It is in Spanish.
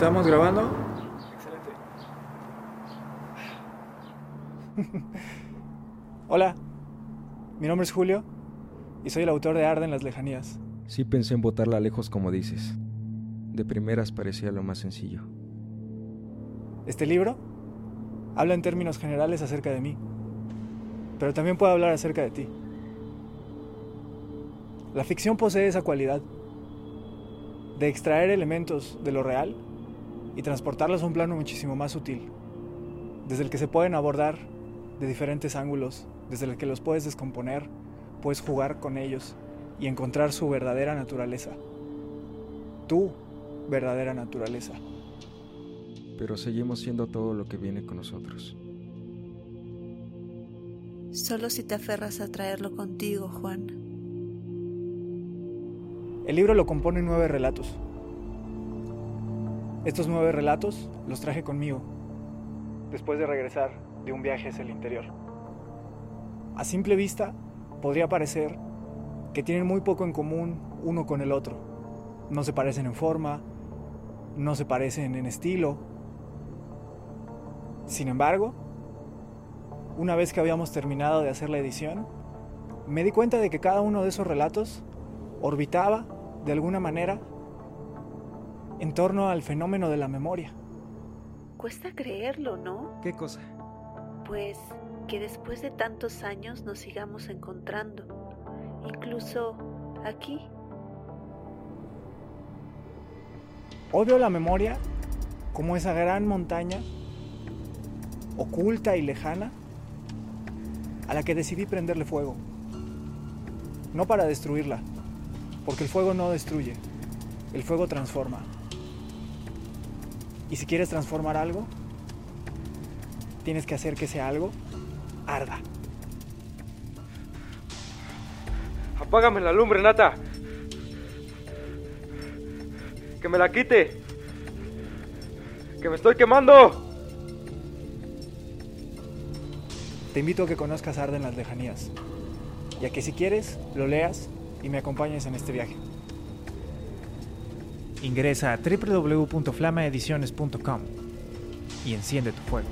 ¿Estamos grabando? Excelente. Hola, mi nombre es Julio y soy el autor de Arde en las lejanías. Sí pensé en botarla lejos como dices. De primeras parecía lo más sencillo. Este libro habla en términos generales acerca de mí, pero también puede hablar acerca de ti. La ficción posee esa cualidad de extraer elementos de lo real y transportarlos a un plano muchísimo más sutil, desde el que se pueden abordar de diferentes ángulos, desde el que los puedes descomponer, puedes jugar con ellos y encontrar su verdadera naturaleza. Tu verdadera naturaleza. Pero seguimos siendo todo lo que viene con nosotros. Solo si te aferras a traerlo contigo, Juan. El libro lo compone nueve relatos. Estos nueve relatos los traje conmigo después de regresar de un viaje hacia el interior. A simple vista, podría parecer que tienen muy poco en común uno con el otro. No se parecen en forma, no se parecen en estilo. Sin embargo, una vez que habíamos terminado de hacer la edición, me di cuenta de que cada uno de esos relatos orbitaba, de alguna manera, en torno al fenómeno de la memoria. Cuesta creerlo, ¿no? ¿Qué cosa? Pues que después de tantos años nos sigamos encontrando, incluso aquí. Hoy veo la memoria como esa gran montaña oculta y lejana a la que decidí prenderle fuego. No para destruirla, porque el fuego no destruye, el fuego transforma. Y si quieres transformar algo, tienes que hacer que ese algo arda. Apágame la lumbre, Nata. Que me la quite. Que me estoy quemando. Te invito a que conozcas Arde en las lejanías. Y a que si quieres, lo leas y me acompañes en este viaje. Ingresa a www.flamaediciones.com y enciende tu fuego.